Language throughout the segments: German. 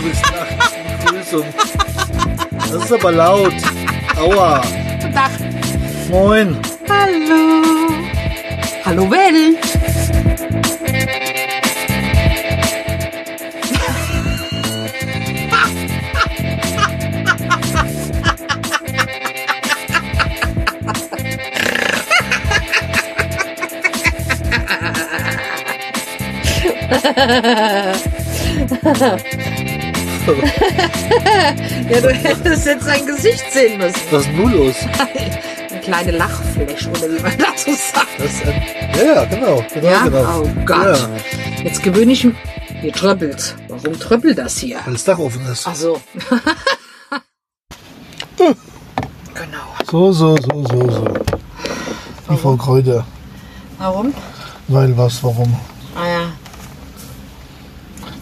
bist nachts. Begrüßung. Das ist aber laut. Aua. Guten Tag. Moin. Hallo. Hallo Ja, du hättest jetzt sein Gesicht sehen müssen. Was ist nun los? Eine kleine Lachfläche, oder wie man dazu sagt. Das ein, ja, ja, genau. genau, Ja? genau. Oh Gott. Ja, Jetzt gewöhne ich mich. Hier tröppelt. Warum tröppelt das hier? weil das Dach offen ist. Ach so. genau. So, so, so, so, so. Die Frau Kräuter. Warum? Weil was, warum?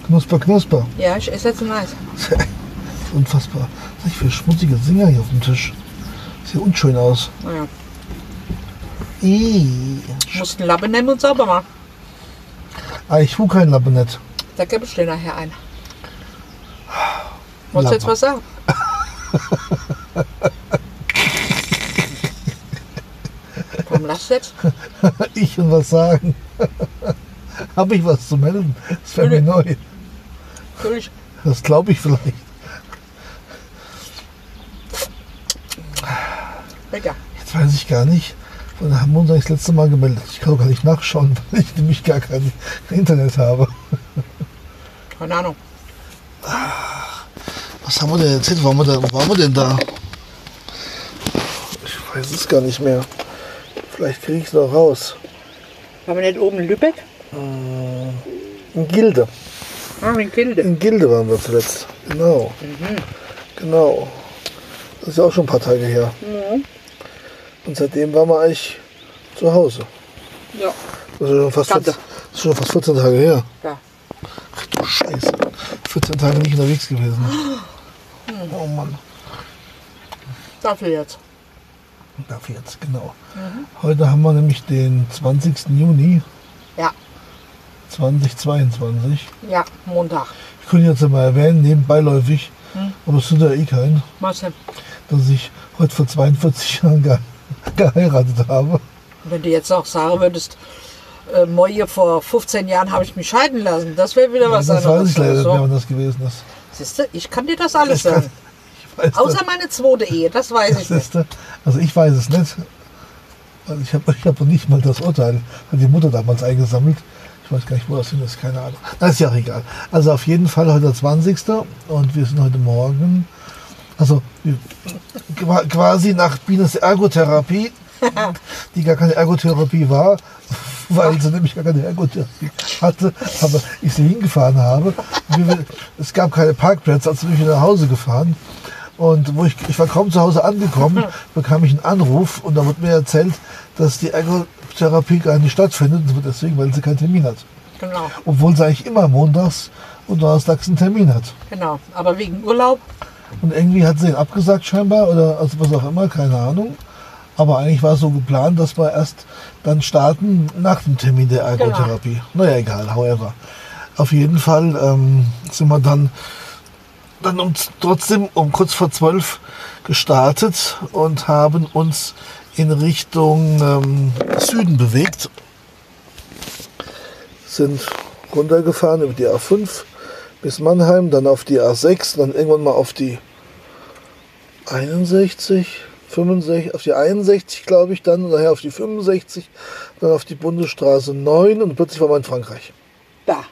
Knusper, knusper. Ja, ich esse jetzt ein Eis. Unfassbar. Was das für schmutzige Singer hier auf dem Tisch? Sieht unschön aus. Naja. Ih. Ich muss einen Lappen nehmen und sauber machen. Ah, ich hu kein Labinett. Da gebe ich dir nachher ein. Wolltest du jetzt was sagen? Warum lachst du jetzt? Ich und was sagen. Habe ich was zu melden? Das wäre mir neu. Natürlich. Das glaube ich vielleicht. Lecker. Jetzt weiß ich gar nicht. Wann haben wir uns das letzte Mal gemeldet? Ich kann doch gar nicht nachschauen, weil ich nämlich gar kein Internet habe. Keine Ahnung. Was haben wir denn erzählt? Wo waren wir denn, wo waren wir denn da? Ich weiß es gar nicht mehr. Vielleicht kriege ich es noch raus. Waren wir nicht oben in Lübeck? In Gilde. Ah, in Kilde. In Gilde waren wir zuletzt. Genau. Genau. Das ist ja auch schon ein paar Tage her. Und seitdem waren wir eigentlich zu Hause. Ja. Das ist schon fast, Tante. 14, das ist schon fast 14 Tage her. ja. Ach du Scheiße. 14 Tage nicht unterwegs gewesen. Oh Mann. Dafür jetzt. Dafür jetzt, genau. Heute haben wir nämlich den 20. Juni Ja. 2022. Ja, Montag. Ich könnte jetzt mal erwähnen, nebenbeiläufig, aber es sind ja eh kein, Was denn? dass ich heute vor 42 Jahren ge geheiratet habe. Wenn du jetzt auch sagen würdest, äh, Moje, vor 15 Jahren habe ich mich scheiden lassen, das wäre wieder was das weiß anderes. ich leider nicht mehr, so. wann das gewesen ist. Siehst du, ich kann dir das alles Ich kann- sagen. Ich weiß Außer das, meine zweite Ehe, das weiß ich das nicht. ist, also ich weiß es nicht. Ich habe ich hab noch nicht mal das Urteil, hat die Mutter damals eingesammelt. Ich weiß gar nicht, wo das hin ist, keine Ahnung. Das ist ja auch egal. Also auf jeden Fall heute der 20. und wir sind heute Morgen, also quasi nach Bienes Ergotherapie, die gar keine Ergotherapie war, weil sie nämlich gar keine Ergotherapie hatte, aber ich sie hingefahren habe. Es gab keine Parkplätze, also bin ich wieder nach Hause gefahren. Und wo ich, ich war kaum zu Hause angekommen, bekam ich einen Anruf und da wurde mir erzählt, dass die Ergotherapie gar nicht stattfindet, und deswegen, weil sie keinen Termin hat. Genau, Obwohl sie eigentlich immer montags und donnerstags einen Termin hat. genau. Aber wegen Urlaub, Und irgendwie hat sie ihn abgesagt scheinbar oder also was auch immer, keine Ahnung. Aber eigentlich war es so geplant, dass wir erst dann starten nach dem Termin der Ergotherapie. Naja, egal, however. Auf jeden Fall ähm, sind wir dann, dann um, trotzdem um kurz vor zwölf gestartet und haben uns in Richtung ähm, Süden bewegt. Sind runtergefahren über die A5 bis Mannheim, dann auf die A6, dann irgendwann mal auf die 61, 65, auf die 61 glaube ich dann, nachher auf die 65, dann auf die Bundesstraße 9 und plötzlich war man in Frankreich. da,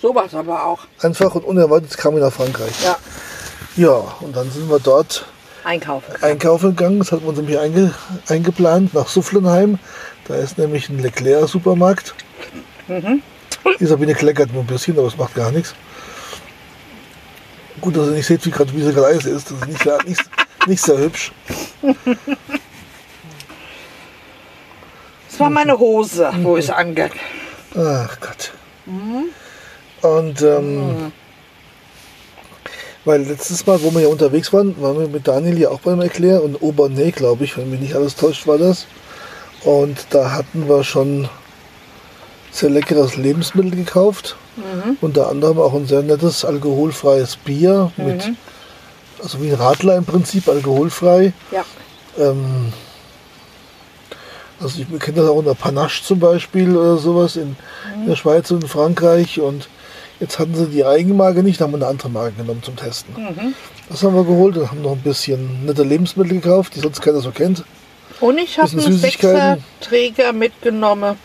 sowas aber auch. Einfach und unerwartet kam ich nach Frankreich. Ja, Ja, und dann sind wir dort einkaufen. einkaufen gegangen. Das hat man uns nämlich einge, eingeplant nach Sufflenheim. Da ist nämlich ein Leclerc-Supermarkt. Die Sabine kleckert nur ein bisschen, aber es macht gar nichts. Gut, dass ihr nicht seht, wie, grad, wie sie gerade ist. Das ist nicht, sehr- nicht, nicht sehr hübsch. Das war meine Hose, wo ich ange... Ach Gott. Und ähm, weil letztes Mal, wo wir ja unterwegs waren, waren wir mit Daniel ja auch beim Erklär und Obernay, glaube ich, wenn mich nicht alles täuscht, war das. Und da hatten wir schon sehr leckeres Lebensmittel gekauft. Unter anderem auch ein sehr nettes alkoholfreies Bier mit, also wie ein Radler im Prinzip, alkoholfrei. Ja. Ähm, also ich kenne das auch unter Panache zum Beispiel oder sowas in der Schweiz und in Frankreich. Und jetzt hatten sie die Eigenmarke nicht, haben wir eine andere Marke genommen zum Testen. Das haben wir geholt und haben noch ein bisschen nette Lebensmittel gekauft, die sonst keiner so kennt. Und ich habe einen. Sechser-Träger mitgenommen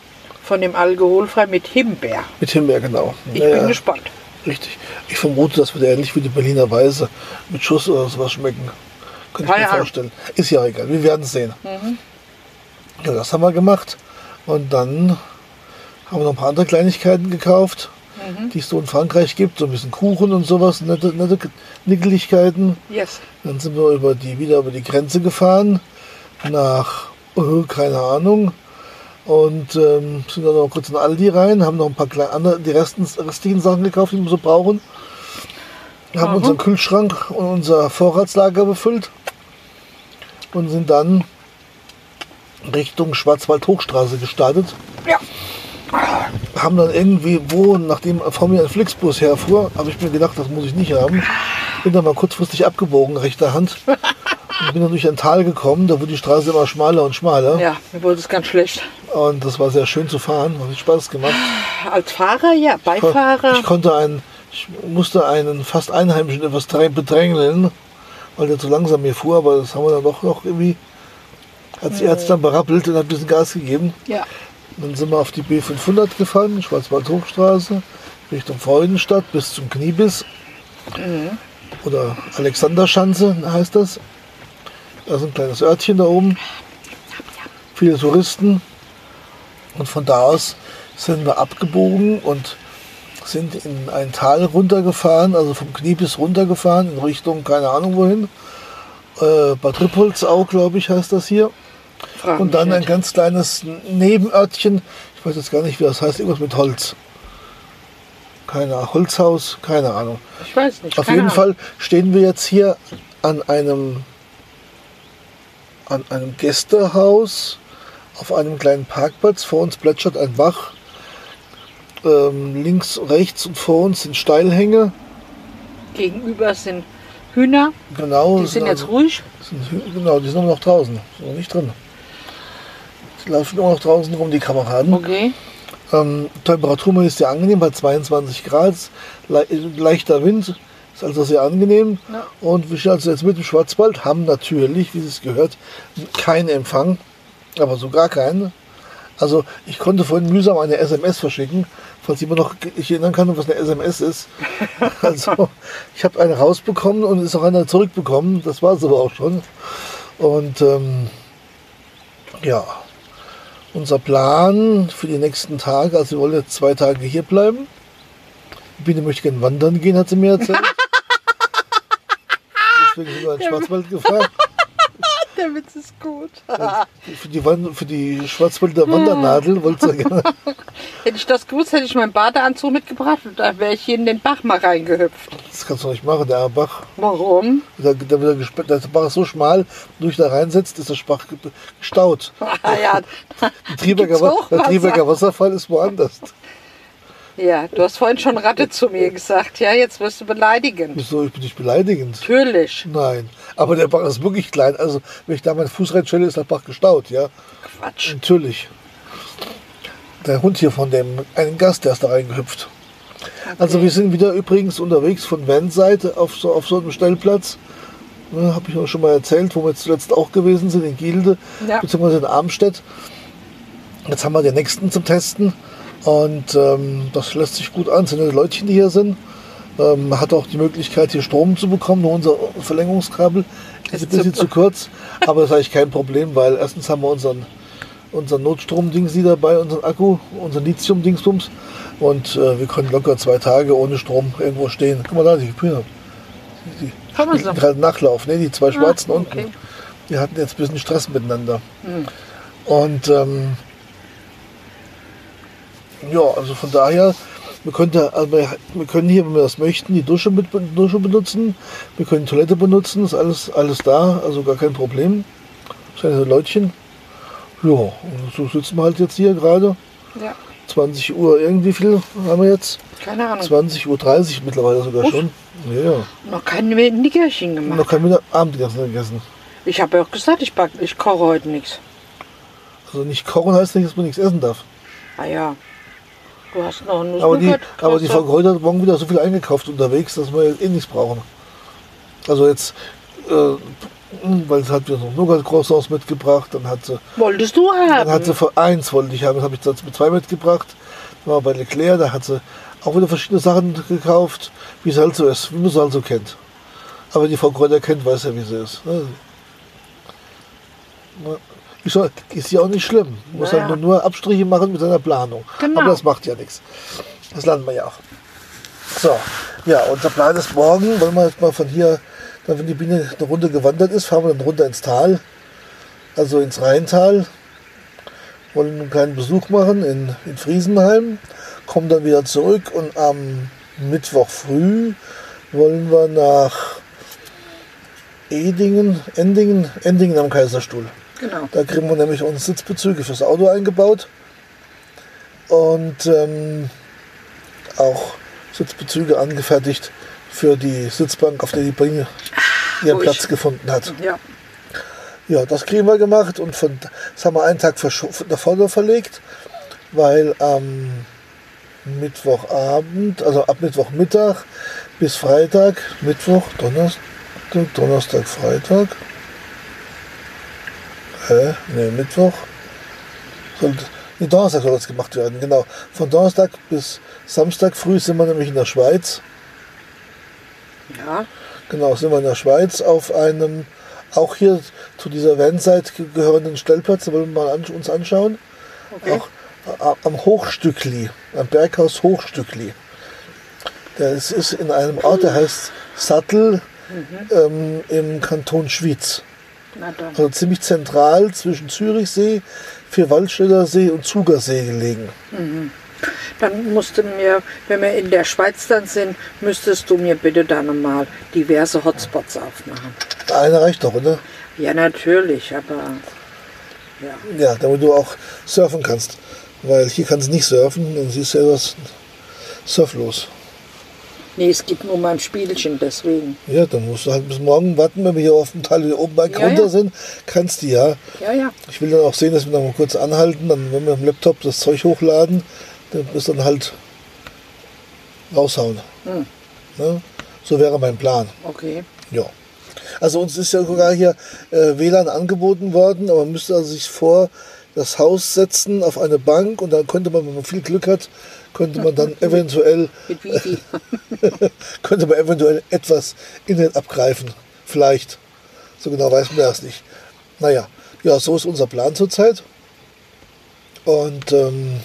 von dem alkoholfrei mit Himbeer. Mit Himbeer, genau. Ich Ja, bin gespannt. Richtig. Ich vermute, das wird ähnlich wie die Berliner Weise mit Schuss oder sowas schmecken. Könnte ich mir Ahnung. vorstellen. Ist ja egal, wir werden es sehen. Ja, das haben wir gemacht. Und dann haben wir noch ein paar andere Kleinigkeiten gekauft, die es so in Frankreich gibt. So ein bisschen Kuchen und sowas, nette, nette Nickeligkeiten. Yes. Dann sind wir über die, wieder über die Grenze gefahren nach, äh, keine Ahnung, und ähm, sind dann noch kurz in Aldi rein, haben noch ein paar kleine andere, die Resten, restlichen Sachen gekauft, die wir so brauchen. Haben Mhm. unseren Kühlschrank und unser Vorratslager befüllt und sind dann Richtung Schwarzwald-Hochstraße gestartet. Ja. Haben dann irgendwie, wo, nachdem vor mir ein Flixbus herfuhr, habe ich mir gedacht, das muss ich nicht haben. Bin dann mal kurzfristig abgebogen, rechter Hand. Und bin dann durch ein Tal gekommen, da wurde die Straße immer schmaler und schmaler. Ja, mir wurde es ganz schlecht. Und das war sehr schön zu fahren, hat Spaß gemacht. Als Fahrer, ja, Beifahrer. Ich konnte einen, ich musste einen fast Einheimischen etwas drä- bedrängeln, weil der zu langsam mir fuhr, aber das haben wir dann doch noch irgendwie, hat sie hat dann berappelt und hat ein bisschen Gas gegeben. Ja. Dann sind wir auf die B500 gefahren, Schwarzwald-Hochstraße, Richtung Freudenstadt bis zum Kniebiss. Oder Alexanderschanze heißt das. Da ist ein kleines Örtchen da oben. Viele Touristen. Und von da aus sind wir abgebogen und sind in ein Tal runtergefahren, also vom Kniebiss runtergefahren in Richtung, keine Ahnung wohin. Äh, Bad Rippoldsau, glaube ich, heißt das hier. Frag Und dann ein ganz kleines Nebenörtchen, ich weiß jetzt gar nicht, wie das heißt, irgendwas mit Holz. Keine Ahnung, Holzhaus, keine Ahnung. Ich weiß nicht. Auf jeden Ahnung. Fall stehen wir jetzt hier an einem, an einem Gästehaus auf einem kleinen Parkplatz. Vor uns plätschert ein Bach. Ähm, links, rechts und vor uns sind Steilhänge. Gegenüber sind Hühner. Genau. Die sind jetzt also- ruhig. sind, genau, die sind noch draußen, sind noch nicht drin. Die laufen immer noch draußen rum, die Kameraden. Okay. Ähm, Temperatur ist sehr angenehm, bei 22 Grad, le leichter Wind, ist also sehr angenehm. Ja. Und wir stehen also jetzt mit dem Schwarzwald, haben natürlich, wie es gehört, keinen Empfang, aber so gar keinen. Also ich konnte vorhin mühsam eine SMS verschicken, falls jemand noch ich erinnern kann, was eine SMS ist. Also ich habe eine rausbekommen und ist auch eine zurückbekommen, das war es aber auch schon. Und ähm, ja, unser Plan für die nächsten Tage, also wir wollen jetzt zwei Tage hier bleiben. Biene möchte gerne wandern gehen, hat sie mir erzählt. Deswegen sind wir in den Schwarzwald gefahren. Der Witz ist gut. Für die, Wand- für die Schwarzwälder Wandernadel wollte sie gerne. Hätte ich das gewusst, hätte ich meinen Badeanzug mitgebracht und da wäre ich hier in den Bach mal reingehüpft. Das kannst du nicht machen, der Bach. Warum? Da, da wird er gesperrt, der Bach ist so schmal, wenn du dich da reinsetzt, ist der Bach ge- gestaut. Ah, ja. Der Trieberger Wasserfall ist woanders. ja, du hast vorhin schon Ratte zu mir gesagt. Ja, jetzt wirst du beleidigend. Wieso, ich bin nicht beleidigend. Natürlich. Nein, aber der Bach ist wirklich klein. Also, wenn ich da meinen Fuß reinstelle, ist der Bach gestaut, ja. Quatsch. Natürlich. Der Hund hier von dem einen Gast, der ist da reingehüpft. Also wir sind wieder übrigens unterwegs von Van-Seite auf so, auf so einem Stellplatz. Ne, Habe ich auch schon mal erzählt, wo wir zuletzt auch gewesen sind, in Gilde, Ja. beziehungsweise in Armstedt. Jetzt haben wir den nächsten zum Testen und ähm, das lässt sich gut an. Es sind nette Leutchen, die hier sind. Ähm, man hat auch die Möglichkeit, hier Strom zu bekommen. Nur unser Verlängerungskabel ist ein bisschen zu- kurz. Aber das ist eigentlich kein Problem, weil erstens haben wir unseren, unseren Notstrom-Dings hier dabei, unseren Akku, unseren Lithium-Dingsbums. Und äh, wir können locker zwei Tage ohne Strom irgendwo stehen. Guck mal da, die Hühner. Die, die, die gerade Nachlauf, ne? die zwei schwarzen Ah, unten. okay. Die hatten jetzt ein bisschen Stress miteinander. Und ähm, ja, also von daher, wir können, also wir können hier, wenn wir das möchten, die Dusche, mit, Dusche benutzen. Wir können die Toilette benutzen, ist alles, alles da, also gar kein Problem. Kleine Leutchen. Ja, und so sitzen wir halt jetzt hier gerade. Ja. 20 Uhr irgendwie viel haben wir jetzt? Keine Ahnung. 20 Uhr 30 mittlerweile sogar Uff. schon. Ja, ja. Noch kein Nickerchen gemacht. Noch kein Abendessen gegessen. Ich habe ja auch gesagt, ich, back, ich koche heute nichts. Also nicht kochen heißt nicht, dass man nichts essen darf. Ah ja. Du hast noch einen Aber die, aber die Frau Kräuter hat morgen wieder so viel eingekauft unterwegs, dass wir eh nichts brauchen. Also jetzt, äh, weil sie hat wieder so Nougat Croissants mitgebracht, dann hat sie, du- Wolltest du dann hat haben? sie für eins wollte ich haben, das habe ich jetzt mit zwei mitgebracht. Dann war bei Leclerc, da hat sie auch wieder verschiedene Sachen gekauft, wie es halt so ist, wie man es halt so kennt. Aber die Frau Kräuter kennt, weiß ja, wie sie ist. ne? Ja. Ich soll, ist ja auch nicht schlimm. Muss Naja. halt nur, nur Abstriche machen mit seiner Planung. Genau. Aber das macht ja nichts. Das lernen wir ja auch. So, ja, unser Plan ist morgen, wollen wir jetzt mal von hier, dann wenn die Biene eine Runde gewandert ist, fahren wir dann runter ins Tal, also ins Rheintal, wollen einen kleinen Besuch machen in, in Friesenheim, kommen dann wieder zurück und am Mittwoch früh wollen wir nach Edingen, Endingen, Endingen am Kaiserstuhl. Genau. Da kriegen wir nämlich uns Sitzbezüge fürs Auto eingebaut und ähm, auch Sitzbezüge angefertigt für die Sitzbank, auf der die Biene ihren ruhig. Platz gefunden hat. Ja. Ja, das kriegen wir gemacht und von, das haben wir einen Tag nach vorne verlegt, weil am Mittwochabend, also ab Mittwochmittag bis Freitag, Mittwoch, Donnerstag, Donnerstag, Freitag, hä, nee, Mittwoch, sollte, nee, Donnerstag soll das gemacht werden, genau. Von Donnerstag bis Samstag früh sind wir nämlich in der Schweiz. Ja. Genau, sind wir in der Schweiz auf einem, auch hier zu dieser Vanseite gehörenden Stellplatz, da wollen wir mal an, uns anschauen. Okay. Auch am Hochstückli, am Berghaus Hochstückli. Das ist in einem Ort, der heißt Sattel ähm, im Kanton Schwyz. Dann. Also ziemlich zentral zwischen Zürichsee, Vierwaldstätter See und Zugersee gelegen. Dann musst du mir, wenn wir in der Schweiz dann sind, müsstest du mir bitte dann mal diverse Hotspots aufmachen. Einer reicht doch, oder? Ja, natürlich, aber ja. Ja, damit du auch surfen kannst. Weil hier kannst du nicht surfen, dann siehst du ja was surflos. Nee, es geht nur um ein Spielchen, deswegen. Ja, dann musst du halt bis morgen warten, wenn wir hier auf dem Teil wieder oben bei Ja, runter ja. sind. Kannst du ja. Ja, ja. Ich will dann auch sehen, dass wir noch mal kurz anhalten, dann wenn wir am Laptop das Zeug hochladen, dann ist dann halt raushauen. Hm. Ne? So wäre mein Plan. Okay. Ja. Also uns ist ja sogar hier äh, WLAN angeboten worden, aber man müsste also sich vor das Haus setzen auf eine Bank und dann könnte man, wenn man viel Glück hat, könnte man dann eventuell könnte man eventuell etwas Internet abgreifen. Vielleicht. So genau weiß man das nicht. Naja, ja, so ist unser Plan zurzeit. Und ähm,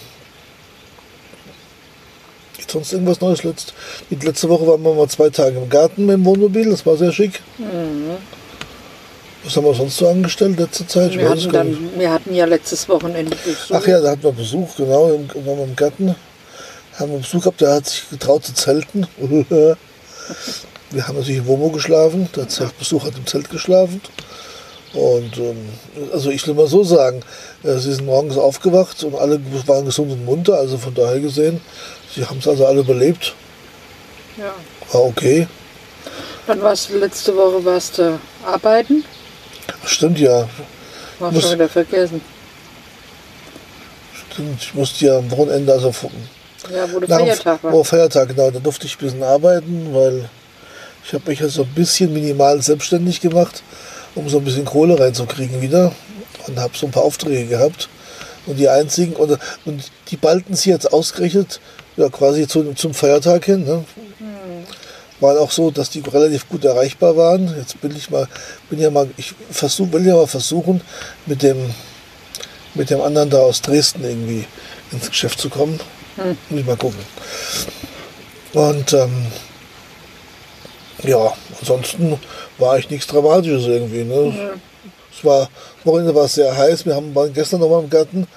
sonst irgendwas Neues? Letzt, die letzte Woche waren wir mal zwei Tage im Garten mit dem Wohnmobil, das war sehr schick. Was haben wir sonst so angestellt letzte Zeit? Wir hatten, dann, wir hatten ja letztes Wochenende Besuch. Ach ja, da hatten wir Besuch, genau, im, waren im Garten. Haben wir Besuch gehabt, der hat sich getraut zu zelten. Wir haben natürlich im Womo geschlafen, der Zeltbesuch hat im Zelt geschlafen. Und ähm, also ich will mal so sagen, äh, sie sind morgens aufgewacht und alle waren gesund und munter, also von daher gesehen, sie haben es also alle überlebt. Ja. War okay. Dann warst du letzte Woche warst du arbeiten. Stimmt ja. War Muss- schon wieder vergessen. Stimmt, ich musste ja am Wochenende, also Ja, wo Nach Feiertag war. Oh, Feiertag, genau. Da durfte ich ein bisschen arbeiten, weil ich habe mich ja so ein bisschen minimal selbstständig gemacht, um so ein bisschen Kohle reinzukriegen wieder. Und habe so ein paar Aufträge gehabt. Und die einzigen, und, und die ballten sie jetzt ausgerechnet, ja quasi zu, zum Feiertag hin. Ne? War auch so, dass die relativ gut erreichbar waren. Jetzt bin ich mal, bin ja mal, ich versuch, will ja mal versuchen, mit dem, mit dem anderen da aus Dresden irgendwie ins Geschäft zu kommen. Muss ich mal gucken. Und ähm, ja, ansonsten war eigentlich nichts Dramatisches irgendwie. Ne? Es war, Wochenende war es sehr heiß. Wir haben, waren gestern noch mal im Garten,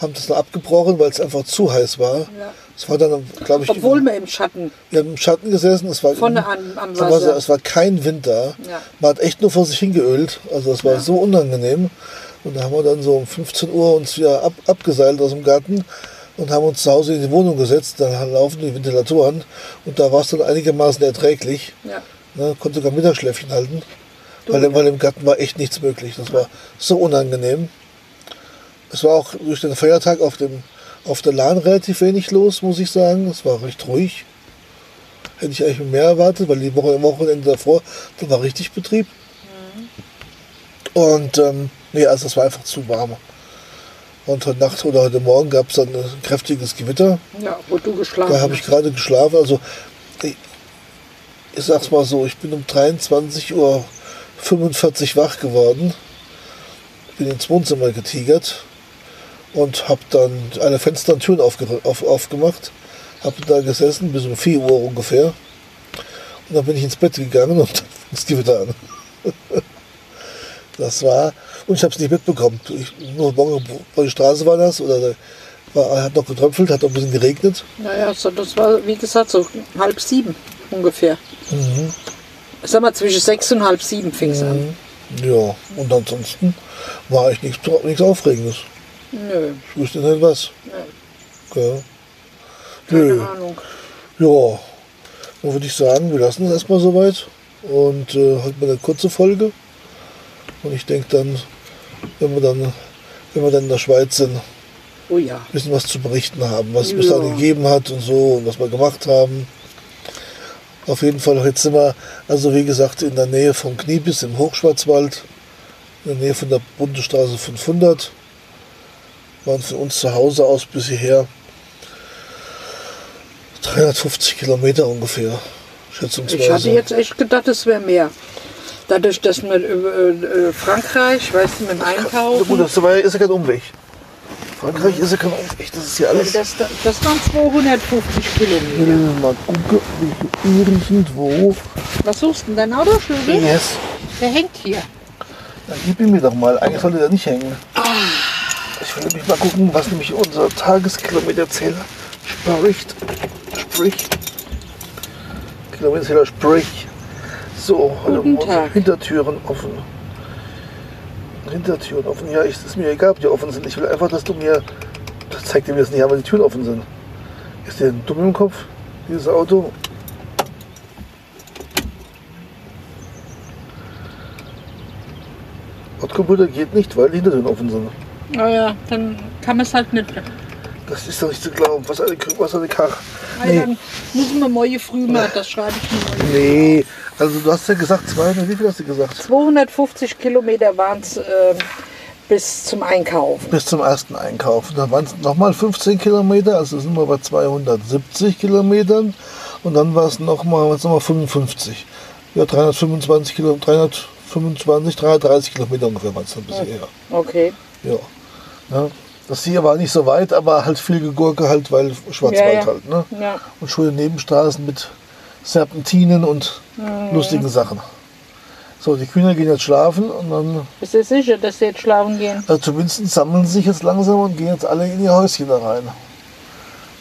haben das dann abgebrochen, weil es einfach zu heiß war. Ja. Es war dann, glaube ich, Obwohl wir im Schatten wir haben im Schatten gesessen. Es war, vorne am war, Wasser. es war kein Wind da. Ja. Man hat echt nur vor sich hingeölt. Also es war Ja. so unangenehm. Und da haben wir dann so um 15 Uhr uns wieder ab, abgeseilt aus dem Garten, und haben uns zu Hause in die Wohnung gesetzt. Dann laufen die Ventilatoren und da war es dann einigermaßen erträglich. Ja. Ne, konnte sogar Mittagsschläfchen halten, Du, weil, weil im Garten war echt nichts möglich. Das war so unangenehm. Es war auch durch den Feiertag auf, dem, auf der Lahn relativ wenig los, muss ich sagen. Es war recht ruhig. Hätte ich eigentlich mehr erwartet, weil die Woche am Wochenende davor, da war richtig Betrieb. Und ähm, nee, also es war einfach zu warm. Und heute Nacht oder heute Morgen gab es dann ein kräftiges Gewitter. ja, wo du geschlafen Da habe ich gerade geschlafen. Also ich, ich sag's mal so, ich bin um 23.45 Uhr wach geworden. Bin ins Wohnzimmer getigert und habe dann alle Fenster und Türen aufge auf, aufgemacht. Habe da gesessen bis um 4 Uhr ungefähr. Und dann bin ich ins Bett gegangen und dann fing das Gewitter an. Das war, und ich habe es nicht mitbekommen. Ich, nur morgen vor die Straße war das, oder war, hat noch getröpfelt, hat noch ein bisschen geregnet. Naja, so, das war, wie gesagt, so halb sieben ungefähr. Mhm. Sag mal, zwischen sechs und halb sieben fing es an. Ja, und ansonsten war eigentlich nichts, nichts Aufregendes. Nö, Ich wüsste nicht was. nö, Ja. keine Nö. Ahnung. Ja, dann würde ich sagen, wir lassen es erstmal soweit. Und äh, heute mal eine kurze Folge. Und ich denke dann, wenn wir dann, wenn wir dann in der Schweiz sind, ein Oh ja. bisschen was zu berichten haben, was es bis dahin gegeben hat und so und was wir gemacht haben. Auf jeden Fall, jetzt sind wir, also wie gesagt, in der Nähe von Kniebis im Hochschwarzwald, in der Nähe von der Bundesstraße 500. Waren von uns zu Hause aus bis hierher 350 Kilometer ungefähr, schätzungsweise. Ich hatte jetzt echt gedacht, es wäre mehr. Dadurch, dass wir über äh, Frankreich, weißt du, mit dem Na gut, Einkaufen, das ist ja kein Umweg. Frankreich ist ja kein Umweg, das ist ja alles. das, das waren 250 Ich will Kilometer. mal gucken, irgendwo. Was suchst du denn, dein Autoschlüssel? Yes. Der hängt hier. Dann gib ihn mir doch mal. Eigentlich sollte der nicht hängen. Nämlich mal gucken, was nämlich unser Tageskilometerzähler spricht. Spricht. Kilometerzähler spricht. So, Guten Morgen. Tag. Hintertüren offen. Hintertüren offen. Ja, ich, ist mir egal, ob die offen sind. Ich will einfach, dass du mir. Das zeigt dir mir das nicht, aber die Türen offen sind. Ist der dumm im Kopf, dieses Auto? Bordcomputer geht nicht, weil die Hintertüren offen sind. Naja, dann kann man es halt nicht. Das ist doch nicht zu glauben. Was eine, was eine Kach. Also Nee. Dann müssen wir morgen früh mal, das schreibe ich mir. Nee, also du hast ja gesagt, 200, wie viel hast du gesagt? 250 Kilometer waren es bis zum Einkaufen. Bis zum ersten Einkauf. Dann waren es nochmal 15 Kilometer, also sind wir bei 270 Kilometern. Und dann war es nochmal noch mal 55. Ja, 325 Kilometer, 325, 330 Kilometer ungefähr waren es dann bisher. Ja. Okay. ja. Ja. Das hier war nicht so weit, aber halt viel Gegurke halt, weil Schwarzwald Ja, halt. Ne? Ja. und schöne Nebenstraßen mit Serpentinen und lustigen Sachen. So, die Kühe gehen jetzt schlafen und dann, Bist du sicher, dass sie jetzt schlafen gehen? also zumindest sammeln sie sich jetzt langsam und gehen jetzt alle in ihr Häuschen da rein.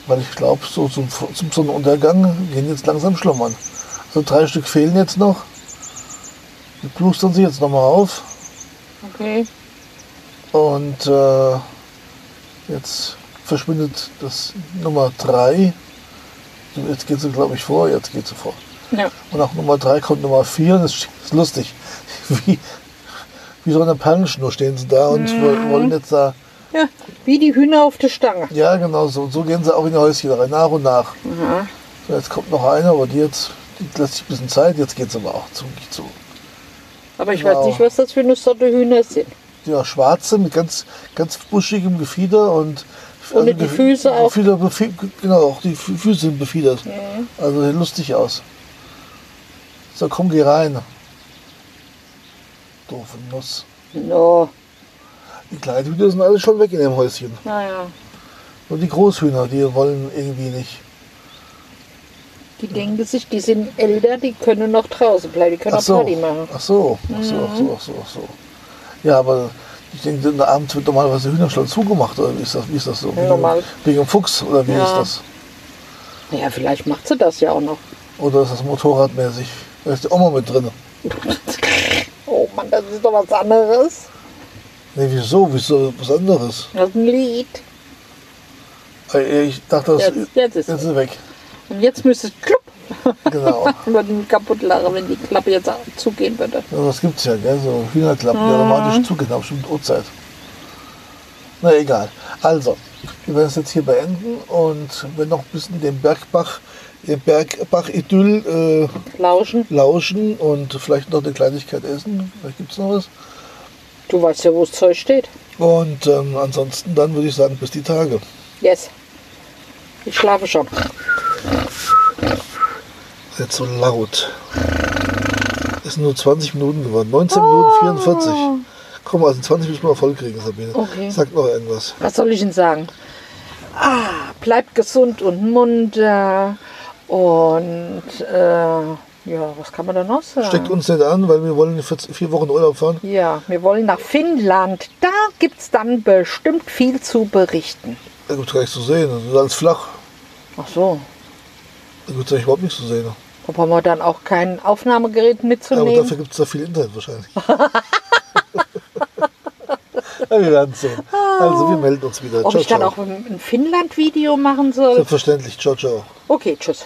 Weil ich glaube, so zum, zum Sonnenuntergang gehen jetzt langsam schlummern. Also drei Stück fehlen jetzt noch. Die plustern sich jetzt nochmal auf Okay. Und äh, jetzt verschwindet das Nummer drei. Jetzt geht sie, glaube ich, vor, jetzt geht sie vor. Ja. Und nach Nummer 3 kommt Nummer 4. Das ist lustig. Wie, wie so eine Perlenschnur stehen sie da und wo- wollen jetzt da. ja. Wie die Hühner auf der Stange. Ja, genau so. Und so gehen sie auch in die Häuschen rein, nach und nach. So, jetzt kommt noch einer, aber die jetzt die lässt sich ein bisschen Zeit. Jetzt geht es aber auch zügig zu. Aber ich Genau. weiß nicht, was das für eine Sorte Hühner sind. Ja, schwarze mit ganz, ganz buschigem Gefieder und. Und die Gef- Füße auch. Befi- genau, auch die Fü- Füße sind befiedert. Also sieht lustig aus. So, komm, geh rein. Doofe Nuss. No. Die kleinen Hühner sind alle schon weg in dem Häuschen. Naja. Nur die Großhühner, die wollen irgendwie nicht. Die denken sich, die sind älter, die können noch draußen bleiben, die können Ach auch so, Party machen. ach so, ach so, ach so, ach so, ach so. Ja, aber ich denke, der Abend wird normalerweise Hühnerstall zugemacht, oder wie ist das, wie ist das so? Wegen- Normal. Wegen dem Fuchs, oder wie Ja. ist das? Ja, vielleicht macht sie das ja auch noch. Oder ist das motorradmäßig? Da ist die Oma mit drin. Oh Mann, das ist doch was anderes. Nee, wieso? Wieso was anderes? Das ist ein Lied. Ich dachte, das Jetzt, jetzt ist jetzt es. ist weg. Und jetzt müsste es klupp. Genau. Würde mich kaputt lachen, wenn die Klappe jetzt zugehen würde. Ja, das gibt's ja, gell? So Hühnerklappen, die automatisch zugehen, auf bestimmte Uhrzeit. Na egal. Also, wir werden es jetzt hier beenden und wenn noch ein bisschen den Bergbach, den Bergbach-Idyll äh, Lauschen. lauschen und vielleicht noch eine Kleinigkeit essen. Vielleicht gibt's noch was. Du weißt ja, wo das Zeug steht. Und ähm, ansonsten dann würde ich sagen, bis die Tage. Yes. Ich schlafe schon. Jetzt so laut. Es sind nur 20 Minuten geworden. 19 Minuten 44. Komm, also 20 müssen wir voll kriegen, Sabine. Okay. Sag noch irgendwas. Was soll ich Ihnen sagen? Ah, bleibt gesund und munter. Und äh, ja, was kann man da noch sagen? Steckt uns nicht an, weil wir wollen vier, vier Wochen Urlaub fahren. Ja, wir wollen nach Finnland. Da gibt es dann bestimmt viel zu berichten. Da gibt es gar nichts zu sehen. Das ist alles flach. Ach so. Da gibt es eigentlich überhaupt nichts zu sehen. Da brauchen wir dann auch kein Aufnahmegerät Aber mitzunehmen. dafür gibt es da viel Internet wahrscheinlich. wir werden sehen. Also, wir melden uns wieder. Ob Ciao, ich dann ciao. auch ein ein Finnland-Video machen soll? Selbstverständlich. Ciao, ciao. Okay, tschüss.